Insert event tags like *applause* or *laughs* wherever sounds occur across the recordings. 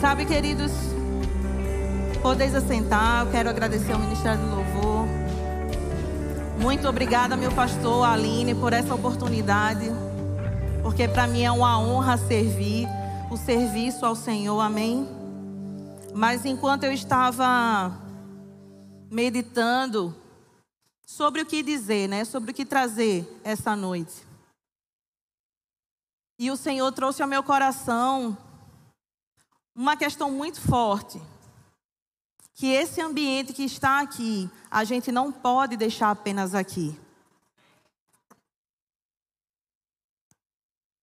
Sabe, queridos, podeis assentar. Eu quero agradecer ao Ministério do Louvor. Muito obrigada, meu pastor Aline, por essa oportunidade. Porque para mim é uma honra servir, o serviço ao Senhor, amém? Mas enquanto eu estava meditando sobre o que dizer, né? Sobre o que trazer essa noite. E o Senhor trouxe ao meu coração uma questão muito forte. Que esse ambiente que está aqui, a gente não pode deixar apenas aqui.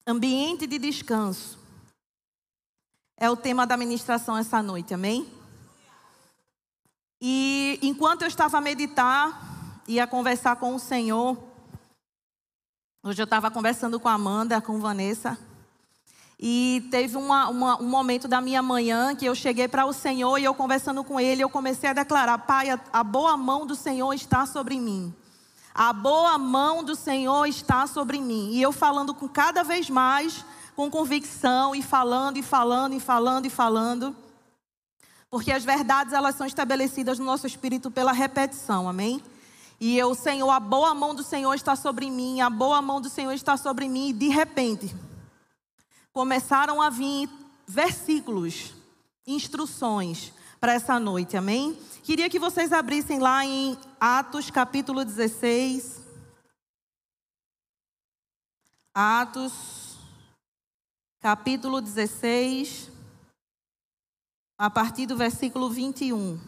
Ambiente de descanso. É o tema da ministração essa noite, amém? E enquanto eu estava a meditar e a conversar com o Senhor, hoje eu estava conversando com a Amanda, com Vanessa, e teve uma, uma, um momento da minha manhã que eu cheguei para o Senhor e eu conversando com Ele, eu comecei a declarar: Pai, a, a boa mão do Senhor está sobre mim. A boa mão do Senhor está sobre mim. E eu falando com cada vez mais, com convicção, e falando, e falando, e falando, e falando. Porque as verdades, elas são estabelecidas no nosso espírito pela repetição, amém? E eu, Senhor, a boa mão do Senhor está sobre mim, a boa mão do Senhor está sobre mim, e de repente começaram a vir versículos, instruções para essa noite, amém? Queria que vocês abrissem lá em Atos capítulo 16. Atos capítulo 16, a partir do versículo 21.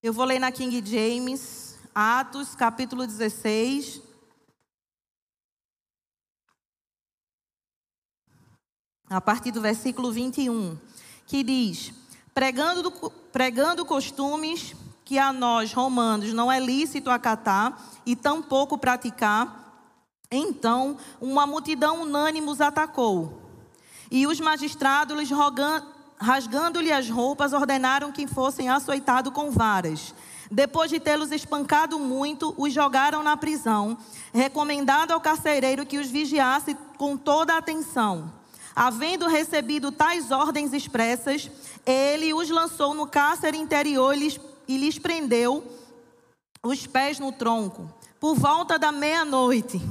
Eu vou ler na King James, Atos capítulo 16 a partir do versículo 21, que diz: pregando, pregando costumes que a nós, romanos, não é lícito acatar e tampouco praticar. Então, uma multidão unânime os atacou. E os magistrados, rasgando-lhe as roupas, ordenaram que fossem açoitados com varas. Depois de tê-los espancado muito, os jogaram na prisão, recomendado ao carcereiro que os vigiasse com toda a atenção. Havendo recebido tais ordens expressas, ele os lançou no cárcere interior e lhes, e lhes prendeu os pés no tronco. Por volta da meia-noite,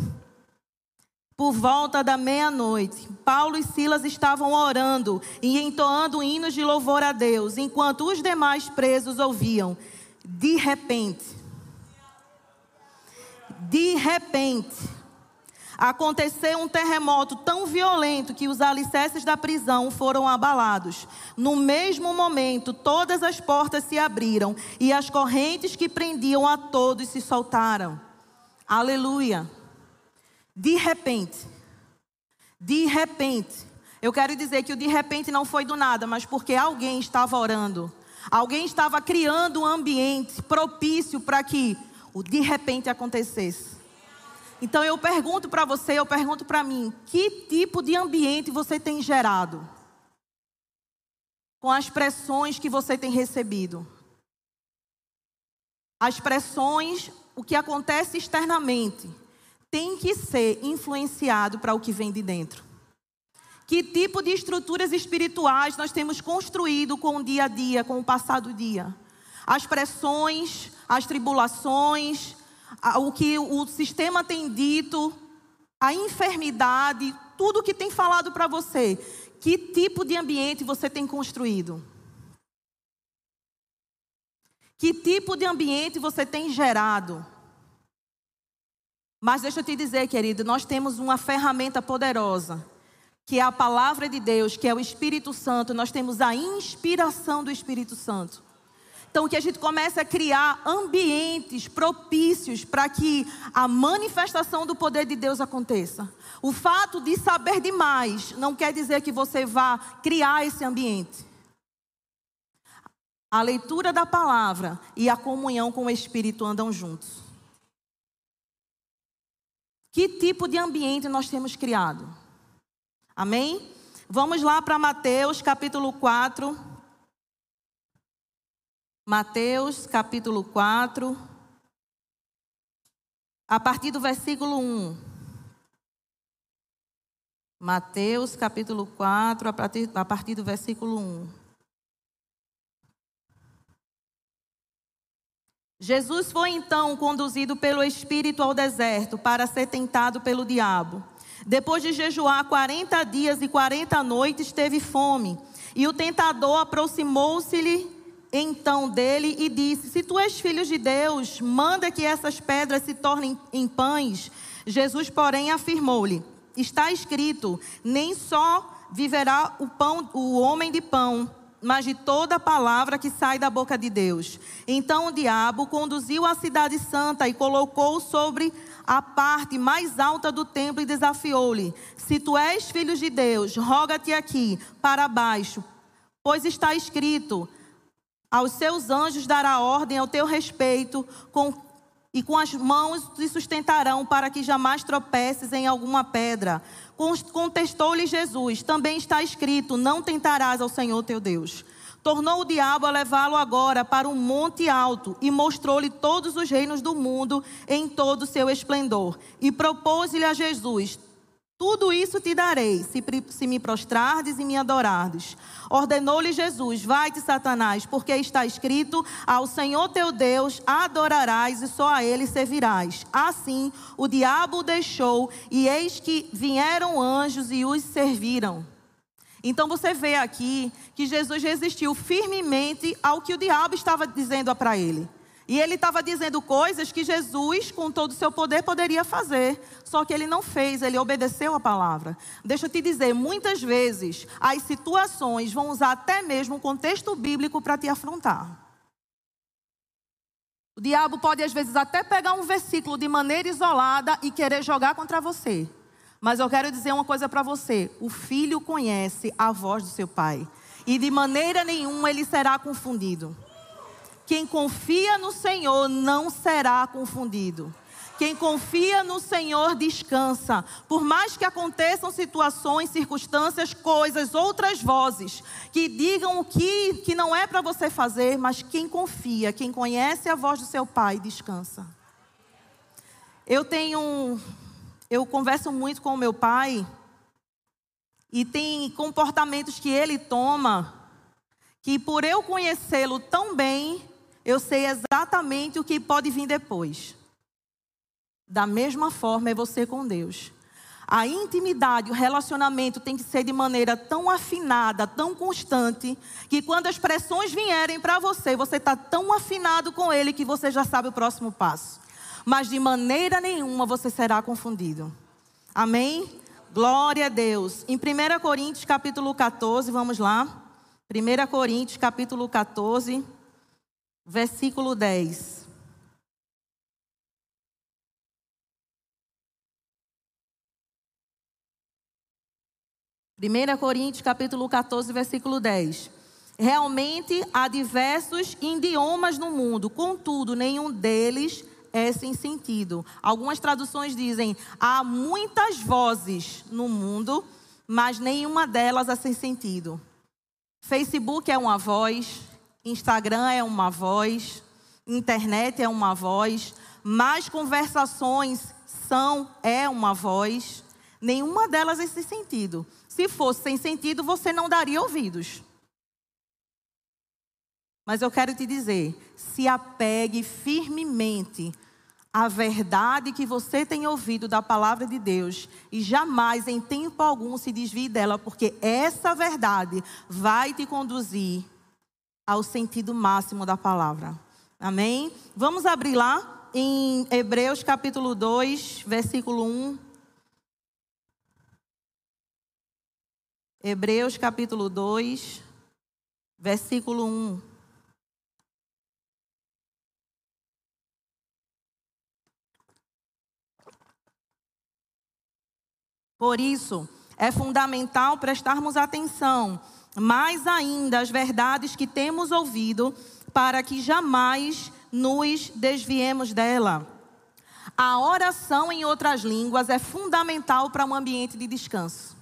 por volta da meia-noite, Paulo e Silas estavam orando e entoando hinos de louvor a Deus, enquanto os demais presos ouviam. De repente, de repente, Aconteceu um terremoto tão violento que os alicerces da prisão foram abalados. No mesmo momento, todas as portas se abriram e as correntes que prendiam a todos se soltaram. Aleluia. De repente, de repente, eu quero dizer que o de repente não foi do nada, mas porque alguém estava orando. Alguém estava criando um ambiente propício para que o de repente acontecesse. Então eu pergunto para você, eu pergunto para mim, que tipo de ambiente você tem gerado? Com as pressões que você tem recebido. As pressões, o que acontece externamente, tem que ser influenciado para o que vem de dentro. Que tipo de estruturas espirituais nós temos construído com o dia a dia, com o passado dia? As pressões, as tribulações, o que o sistema tem dito, a enfermidade, tudo que tem falado para você. Que tipo de ambiente você tem construído? Que tipo de ambiente você tem gerado? Mas deixa eu te dizer, querido, nós temos uma ferramenta poderosa, que é a palavra de Deus, que é o Espírito Santo. Nós temos a inspiração do Espírito Santo. Então, que a gente comece a criar ambientes propícios para que a manifestação do poder de Deus aconteça. O fato de saber demais não quer dizer que você vá criar esse ambiente. A leitura da palavra e a comunhão com o Espírito andam juntos. Que tipo de ambiente nós temos criado? Amém? Vamos lá para Mateus capítulo 4. Mateus capítulo 4, a partir do versículo 1. Mateus capítulo 4, a partir, a partir do versículo 1. Jesus foi então conduzido pelo Espírito ao deserto para ser tentado pelo diabo. Depois de jejuar 40 dias e 40 noites, teve fome. E o tentador aproximou-se-lhe então dele e disse: Se tu és filho de Deus, manda que essas pedras se tornem em pães. Jesus, porém, afirmou-lhe: Está escrito: Nem só viverá o pão, o homem de pão, mas de toda palavra que sai da boca de Deus. Então o diabo conduziu a cidade santa e colocou sobre a parte mais alta do templo e desafiou-lhe: Se tu és filho de Deus, roga-te aqui para baixo, pois está escrito: aos seus anjos dará ordem ao teu respeito, com, e com as mãos te sustentarão para que jamais tropeces em alguma pedra. Contestou-lhe Jesus: Também está escrito: Não tentarás ao Senhor teu Deus. Tornou o diabo a levá-lo agora para um monte alto e mostrou-lhe todos os reinos do mundo em todo o seu esplendor. E propôs-lhe a Jesus: tudo isso te darei, se, se me prostrardes e me adorardes. Ordenou-lhe Jesus: Vai-te, Satanás, porque está escrito: Ao Senhor teu Deus adorarás e só a ele servirás. Assim, o diabo o deixou, e eis que vieram anjos e os serviram. Então você vê aqui que Jesus resistiu firmemente ao que o diabo estava dizendo para ele. E ele estava dizendo coisas que Jesus, com todo o seu poder, poderia fazer. Só que ele não fez, ele obedeceu a palavra. Deixa eu te dizer, muitas vezes as situações vão usar até mesmo o contexto bíblico para te afrontar. O diabo pode, às vezes, até pegar um versículo de maneira isolada e querer jogar contra você. Mas eu quero dizer uma coisa para você: o filho conhece a voz do seu pai. E de maneira nenhuma ele será confundido. Quem confia no Senhor não será confundido. Quem confia no Senhor descansa. Por mais que aconteçam situações, circunstâncias, coisas, outras vozes que digam o que, que não é para você fazer, mas quem confia, quem conhece a voz do seu pai, descansa. Eu tenho. Eu converso muito com o meu pai e tem comportamentos que ele toma que, por eu conhecê-lo tão bem, eu sei exatamente o que pode vir depois. Da mesma forma é você com Deus. A intimidade, o relacionamento tem que ser de maneira tão afinada, tão constante, que quando as pressões vierem para você, você está tão afinado com Ele que você já sabe o próximo passo. Mas de maneira nenhuma você será confundido. Amém? Glória a Deus. Em 1 Coríntios capítulo 14, vamos lá. 1 Coríntios capítulo 14 versículo 10. Primeira Coríntios, capítulo 14, versículo 10. Realmente há diversos idiomas no mundo, contudo, nenhum deles é sem sentido. Algumas traduções dizem: há muitas vozes no mundo, mas nenhuma delas é sem sentido. Facebook é uma voz, Instagram é uma voz, internet é uma voz, mais conversações são é uma voz. Nenhuma delas é sem sentido. Se fosse sem sentido, você não daria ouvidos. Mas eu quero te dizer, se apegue firmemente à verdade que você tem ouvido da palavra de Deus e jamais em tempo algum se desvie dela, porque essa verdade vai te conduzir ao sentido máximo da palavra. Amém? Vamos abrir lá em Hebreus capítulo 2, versículo 1. Hebreus capítulo 2, versículo 1. Por isso, é fundamental prestarmos atenção mais ainda as verdades que temos ouvido, para que jamais nos desviemos dela. A oração em outras línguas é fundamental para um ambiente de descanso.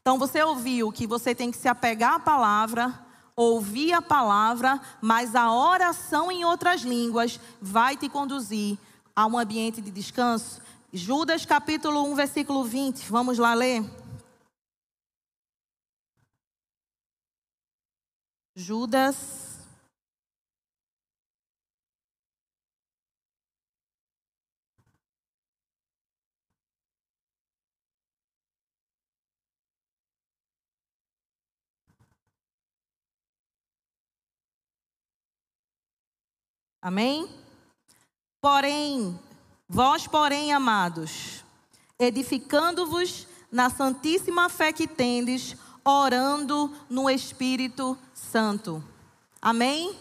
Então você ouviu que você tem que se apegar à palavra, ouvir a palavra, mas a oração em outras línguas vai te conduzir a um ambiente de descanso. Judas capítulo 1, versículo 20. Vamos lá ler. Judas Amém? Porém, vós, porém, amados, edificando-vos na santíssima fé que tendes, orando no Espírito Santo. Amém?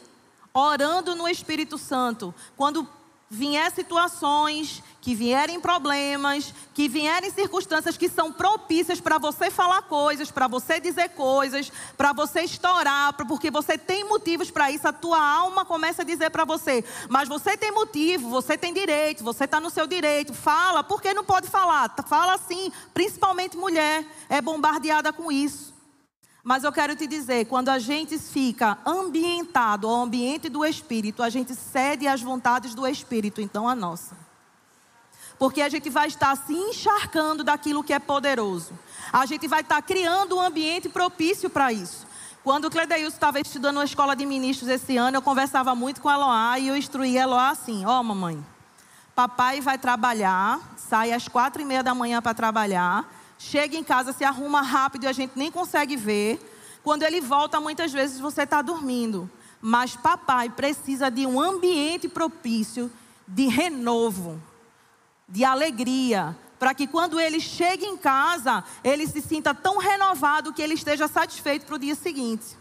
Orando no Espírito Santo. Quando vier situações, que vierem problemas, que vierem circunstâncias que são propícias para você falar coisas, para você dizer coisas, para você estourar, porque você tem motivos para isso, a tua alma começa a dizer para você, mas você tem motivo, você tem direito, você está no seu direito, fala, por que não pode falar? Fala assim, principalmente mulher, é bombardeada com isso. Mas eu quero te dizer, quando a gente fica ambientado ao ambiente do Espírito, a gente cede às vontades do Espírito, então a nossa. Porque a gente vai estar se encharcando daquilo que é poderoso. A gente vai estar criando um ambiente propício para isso. Quando o Cledeilson estava estudando na escola de ministros esse ano, eu conversava muito com a Eloá e eu instruí a Eloá assim: Ó, oh, mamãe, papai vai trabalhar, sai às quatro e meia da manhã para trabalhar chega em casa, se arruma rápido e a gente nem consegue ver. Quando ele volta, muitas vezes você está dormindo. Mas papai precisa de um ambiente propício de renovo, de alegria, para que quando ele chegue em casa, ele se sinta tão renovado que ele esteja satisfeito para o dia seguinte.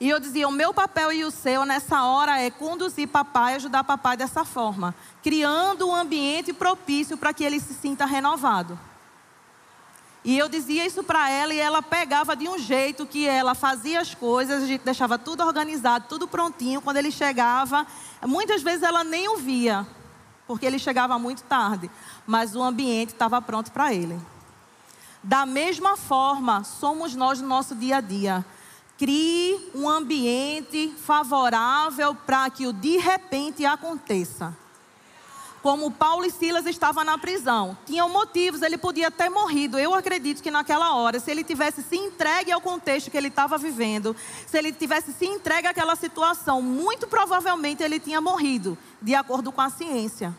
E eu dizia: o meu papel e o seu nessa hora é conduzir papai, ajudar papai dessa forma, criando um ambiente propício para que ele se sinta renovado. E eu dizia isso para ela e ela pegava de um jeito que ela fazia as coisas, a gente deixava tudo organizado, tudo prontinho. Quando ele chegava, muitas vezes ela nem ouvia, porque ele chegava muito tarde, mas o ambiente estava pronto para ele. Da mesma forma, somos nós no nosso dia a dia. Crie um ambiente favorável para que o de repente aconteça como Paulo e Silas estavam na prisão. Tinham motivos, ele podia ter morrido. Eu acredito que naquela hora, se ele tivesse se entregue ao contexto que ele estava vivendo, se ele tivesse se entregue àquela situação, muito provavelmente ele tinha morrido, de acordo com a ciência.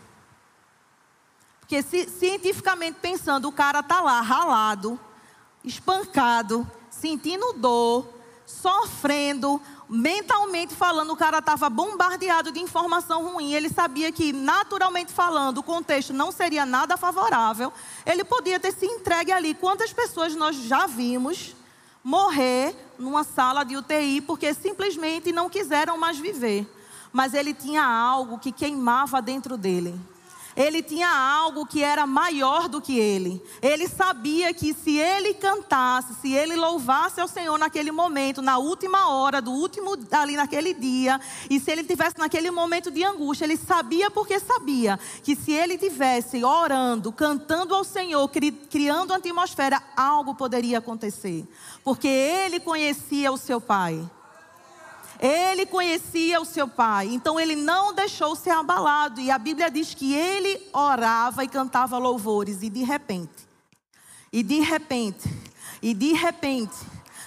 Porque cientificamente pensando, o cara está lá ralado, espancado, sentindo dor, sofrendo, mentalmente falando, o cara estava bombardeado de informação ruim. Ele sabia que, naturalmente falando, o contexto não seria nada favorável. Ele podia ter se entregue ali. Quantas pessoas nós já vimos morrer numa sala de UTI porque simplesmente não quiseram mais viver? Mas ele tinha algo que queimava dentro dele ele tinha algo que era maior do que ele. Ele sabia que se ele cantasse, se ele louvasse ao Senhor naquele momento, na última hora, do último ali naquele dia, e se ele tivesse naquele momento de angústia, ele sabia porque sabia que se ele tivesse orando, cantando ao Senhor, cri, criando uma atmosfera, algo poderia acontecer, porque ele conhecia o seu pai. Ele conhecia o seu pai, então ele não deixou ser abalado. E a Bíblia diz que ele orava e cantava louvores, e de repente, e de repente, e de repente,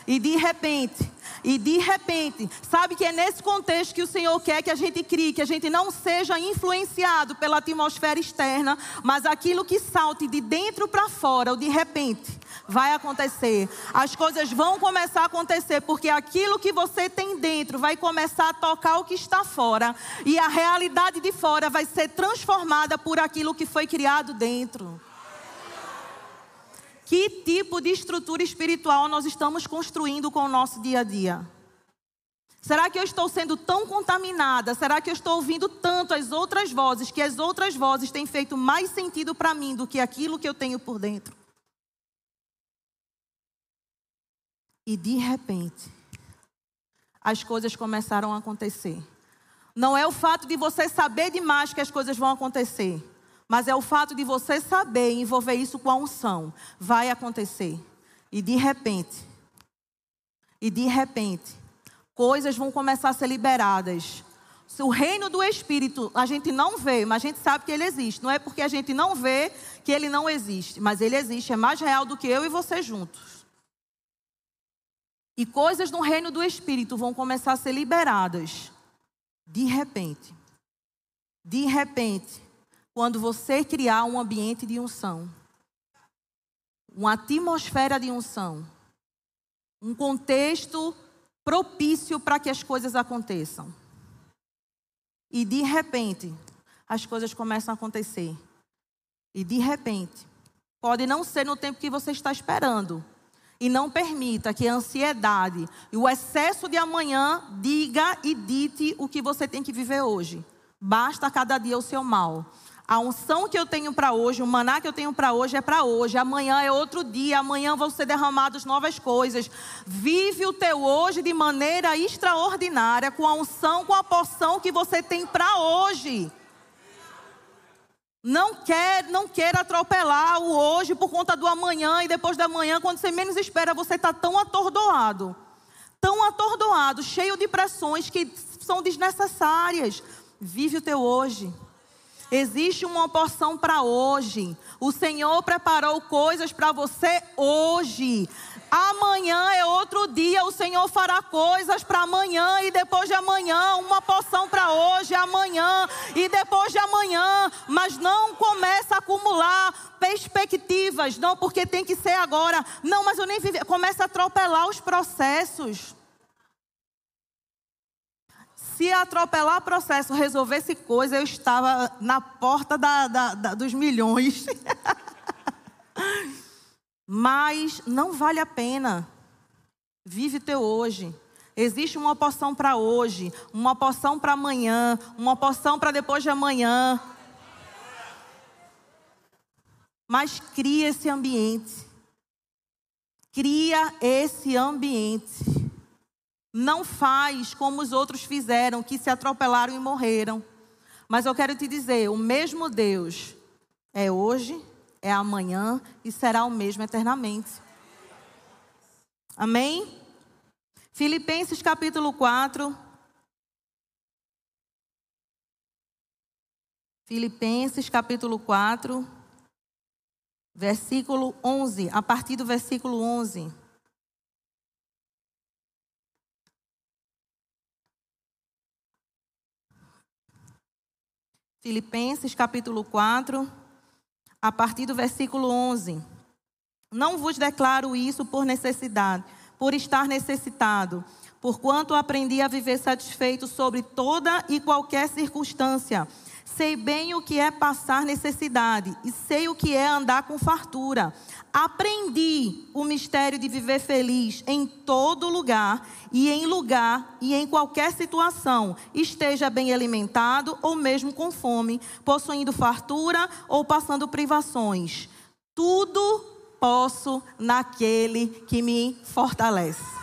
e de repente, e de repente, sabe que é nesse contexto que o Senhor quer que a gente crie, que a gente não seja influenciado pela atmosfera externa, mas aquilo que salte de dentro para fora, ou de repente, vai acontecer. As coisas vão começar a acontecer, porque aquilo que você tem dentro vai começar a tocar o que está fora, e a realidade de fora vai ser transformada por aquilo que foi criado dentro. Que tipo de estrutura espiritual nós estamos construindo com o nosso dia a dia? Será que eu estou sendo tão contaminada? Será que eu estou ouvindo tanto as outras vozes que as outras vozes têm feito mais sentido para mim do que aquilo que eu tenho por dentro? E de repente, as coisas começaram a acontecer. Não é o fato de você saber demais que as coisas vão acontecer. Mas é o fato de você saber envolver isso com a unção. Vai acontecer. E de repente, e de repente, coisas vão começar a ser liberadas o reino do Espírito a gente não vê, mas a gente sabe que ele existe. Não é porque a gente não vê que ele não existe, mas ele existe, é mais real do que eu e você juntos. E coisas no reino do Espírito vão começar a ser liberadas de repente. De repente, quando você criar um ambiente de unção, uma atmosfera de unção, um contexto propício para que as coisas aconteçam. E de repente, as coisas começam a acontecer. E de repente, pode não ser no tempo que você está esperando. E não permita que a ansiedade e o excesso de amanhã diga e dite o que você tem que viver hoje. Basta cada dia o seu mal. A unção que eu tenho para hoje, o maná que eu tenho para hoje é para hoje. Amanhã é outro dia. Amanhã vão ser derramadas novas coisas. Vive o teu hoje de maneira extraordinária, com a unção, com a porção que você tem para hoje. Não quer, não quer atropelar o hoje por conta do amanhã e depois da manhã, quando você menos espera, você está tão atordoado, tão atordoado, cheio de pressões que são desnecessárias. Vive o teu hoje. Existe uma porção para hoje. O Senhor preparou coisas para você hoje. Amanhã é outro dia, o Senhor fará coisas para amanhã e depois de amanhã, uma porção para hoje, amanhã e depois de amanhã, mas não começa a acumular perspectivas, não, porque tem que ser agora. Não, mas eu nem vivi, começa a atropelar os processos. Se atropelar processo resolvesse coisa, eu estava na porta da, da, da, dos milhões. *laughs* Mas não vale a pena. Vive teu hoje. Existe uma porção para hoje, uma porção para amanhã, uma porção para depois de amanhã. Mas cria esse ambiente. Cria esse ambiente. Não faz como os outros fizeram, que se atropelaram e morreram. Mas eu quero te dizer: o mesmo Deus é hoje, é amanhã e será o mesmo eternamente. Amém? Filipenses capítulo 4. Filipenses capítulo 4, versículo 11, a partir do versículo 11. Filipenses capítulo 4, a partir do versículo 11. Não vos declaro isso por necessidade, por estar necessitado, porquanto aprendi a viver satisfeito sobre toda e qualquer circunstância Sei bem o que é passar necessidade e sei o que é andar com fartura. Aprendi o mistério de viver feliz em todo lugar e em lugar e em qualquer situação, esteja bem alimentado ou mesmo com fome, possuindo fartura ou passando privações. Tudo posso naquele que me fortalece.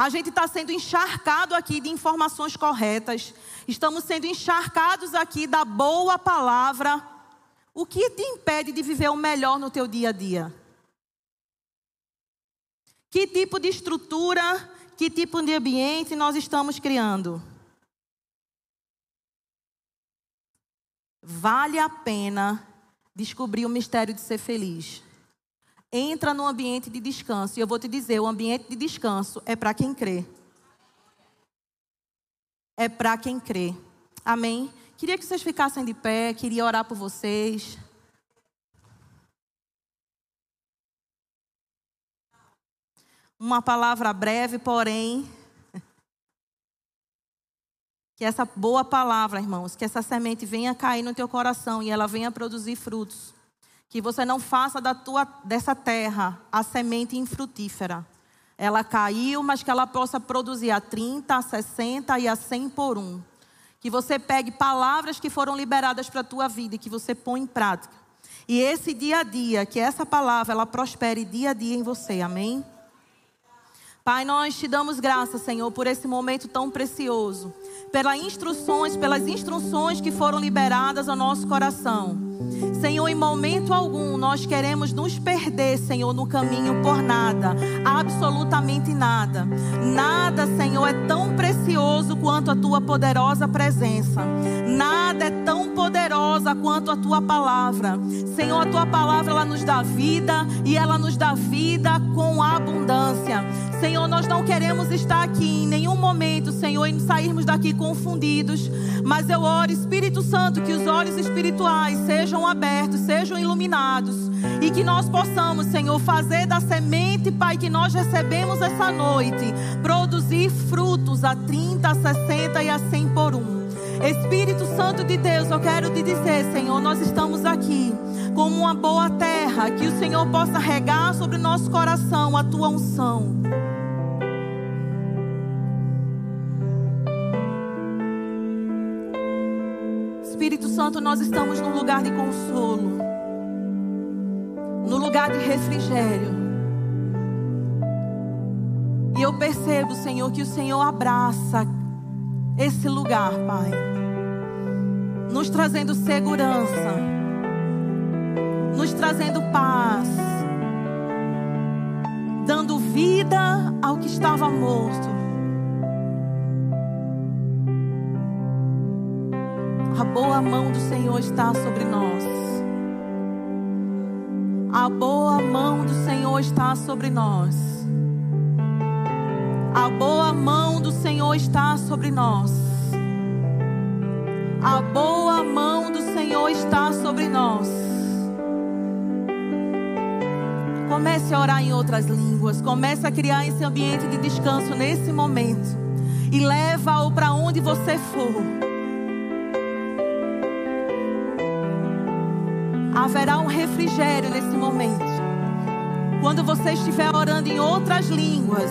A gente está sendo encharcado aqui de informações corretas. Estamos sendo encharcados aqui da boa palavra. O que te impede de viver o melhor no teu dia a dia? Que tipo de estrutura, que tipo de ambiente nós estamos criando? Vale a pena descobrir o mistério de ser feliz entra no ambiente de descanso. E eu vou te dizer: o ambiente de descanso é para quem crê. É para quem crê. Amém? Queria que vocês ficassem de pé, queria orar por vocês. Uma palavra breve, porém. *laughs* Que essa boa palavra, irmãos, que essa semente venha cair no teu coração e ela venha produzir frutos. Que você não faça da tua, dessa terra a semente infrutífera. Ela caiu, mas que ela possa produzir a 30, a 60 e a 100 por um. Que você pegue palavras que foram liberadas para a tua vida e que você põe em prática. E esse dia a dia, que essa palavra ela prospere dia a dia em você. Amém? Pai, nós te damos graça, Senhor, por esse momento tão precioso, pelas instruções, pelas instruções que foram liberadas ao nosso coração. Senhor, em momento algum nós queremos nos perder, Senhor, no caminho por nada, absolutamente nada. Nada, Senhor, é tão precioso quanto a tua poderosa presença. Nada é quanto a tua palavra. Senhor, a tua palavra ela nos dá vida e ela nos dá vida com abundância. Senhor, nós não queremos estar aqui em nenhum momento, Senhor, e sairmos daqui confundidos. Mas eu oro, Espírito Santo, que os olhos espirituais sejam abertos, sejam iluminados. E que nós possamos, Senhor, fazer da semente, Pai, que nós recebemos essa noite, produzir frutos a 30, a 60 e a 100 por um. Espírito Santo de Deus, eu quero te dizer, Senhor, nós estamos aqui como uma boa terra, que o Senhor possa regar sobre nosso coração a tua unção. Espírito Santo, nós estamos num lugar de consolo, no lugar de refrigério. E eu percebo, Senhor, que o Senhor abraça esse lugar, Pai, nos trazendo segurança, nos trazendo paz, dando vida ao que estava morto. A boa mão do Senhor está sobre nós. A boa mão do Senhor está sobre nós. Senhor está sobre nós. A boa mão do Senhor está sobre nós. Comece a orar em outras línguas. Comece a criar esse ambiente de descanso nesse momento. E leva-o para onde você for. haverá um refrigério nesse momento. Quando você estiver orando em outras línguas,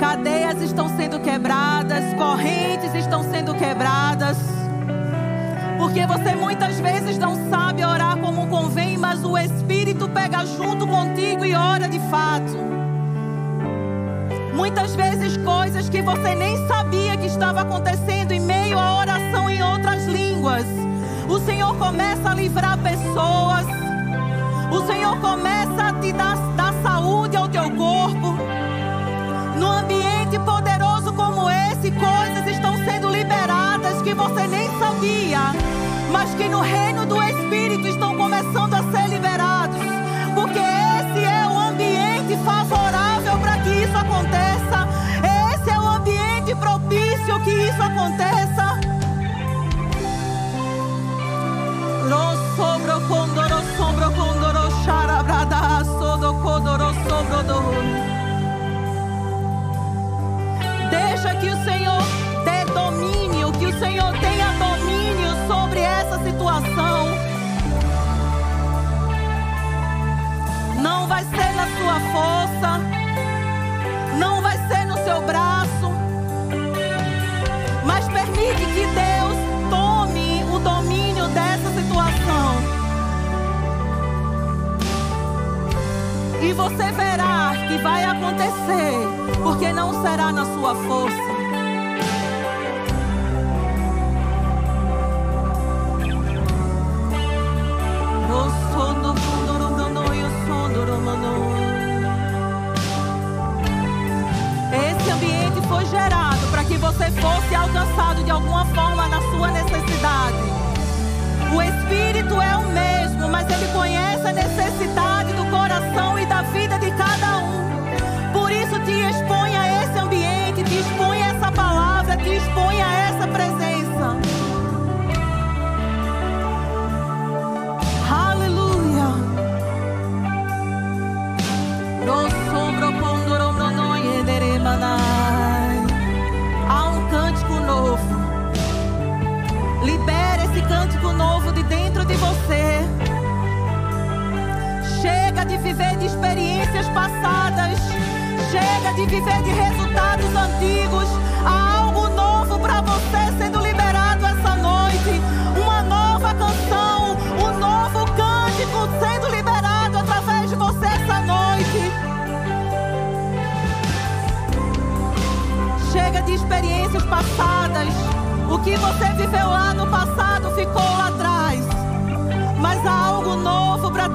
cadeias estão sendo quebradas, correntes estão sendo quebradas. Porque você muitas vezes não sabe orar como convém, mas o Espírito pega junto contigo e ora de fato. Muitas vezes coisas que você nem sabia que estava acontecendo em meio à oração em outras línguas. O Senhor começa a livrar pessoas. O Senhor começa a te dar, dar saúde ao teu corpo. No ambiente poderoso como esse, coisas estão sendo liberadas que você nem sabia, mas que no reino do Espírito estão começando a ser liberados, porque esse é o ambiente favorável para que isso aconteça. Esse é o ambiente propício que isso aconteça. Lo sobro condoro sombro condoro Deixa que o Senhor dê domínio, que o Senhor tenha domínio sobre essa situação. Não vai ser na sua força, não vai ser no seu braço, você verá que vai acontecer, porque não será na sua força. Esse ambiente foi gerado para que você fosse alcançado de alguma forma na sua necessidade. O Espírito é o mesmo, mas ele conhece a necessidade viver de experiências passadas. Chega de viver de resultados antigos. Há algo novo para você sendo liberado essa noite. Uma nova canção, um novo cântico sendo liberado através de você essa noite. Chega de experiências passadas. O que você viveu lá no passado ficou lá atrás.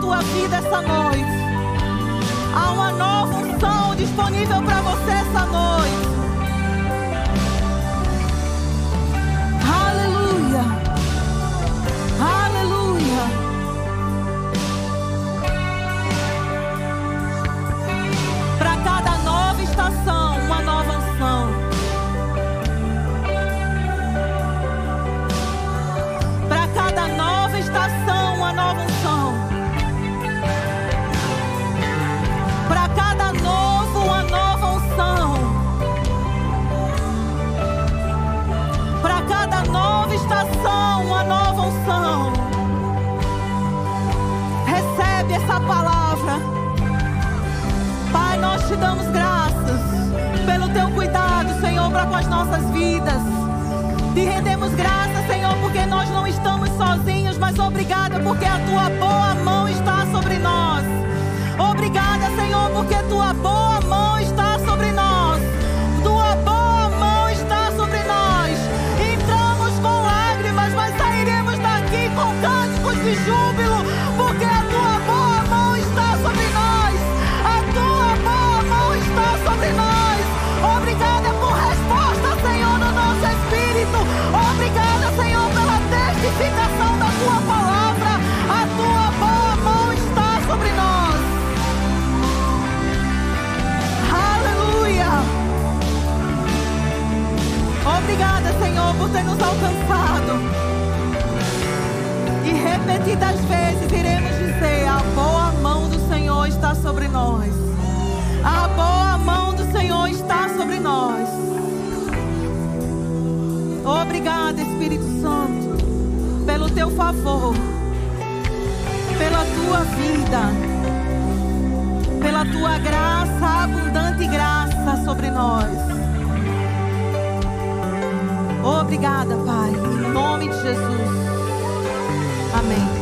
Tua vida essa noite. Há uma nova unção disponível para você essa noite. Te damos graças pelo teu cuidado, Senhor, para com as nossas vidas. Te rendemos graças, Senhor, porque nós não estamos sozinhos, mas obrigada porque a tua boa mão está sobre nós. Obrigada, Senhor, porque tua boa mão está sobre nós. Tua boa mão está sobre nós. Entramos com lágrimas, mas sairemos daqui com cânticos de júbilo, testificação da tua palavra. A tua boa mão está sobre nós. Aleluia. Obrigada, Senhor, por ter nos alcançado. E repetidas vezes iremos dizer: a boa mão do Senhor está sobre nós. A boa mão do Senhor está sobre nós. Obrigada, Espírito Santo, teu favor, pela tua vida, pela tua graça, abundante graça sobre nós. Obrigada, Pai, em nome de Jesus. Amém.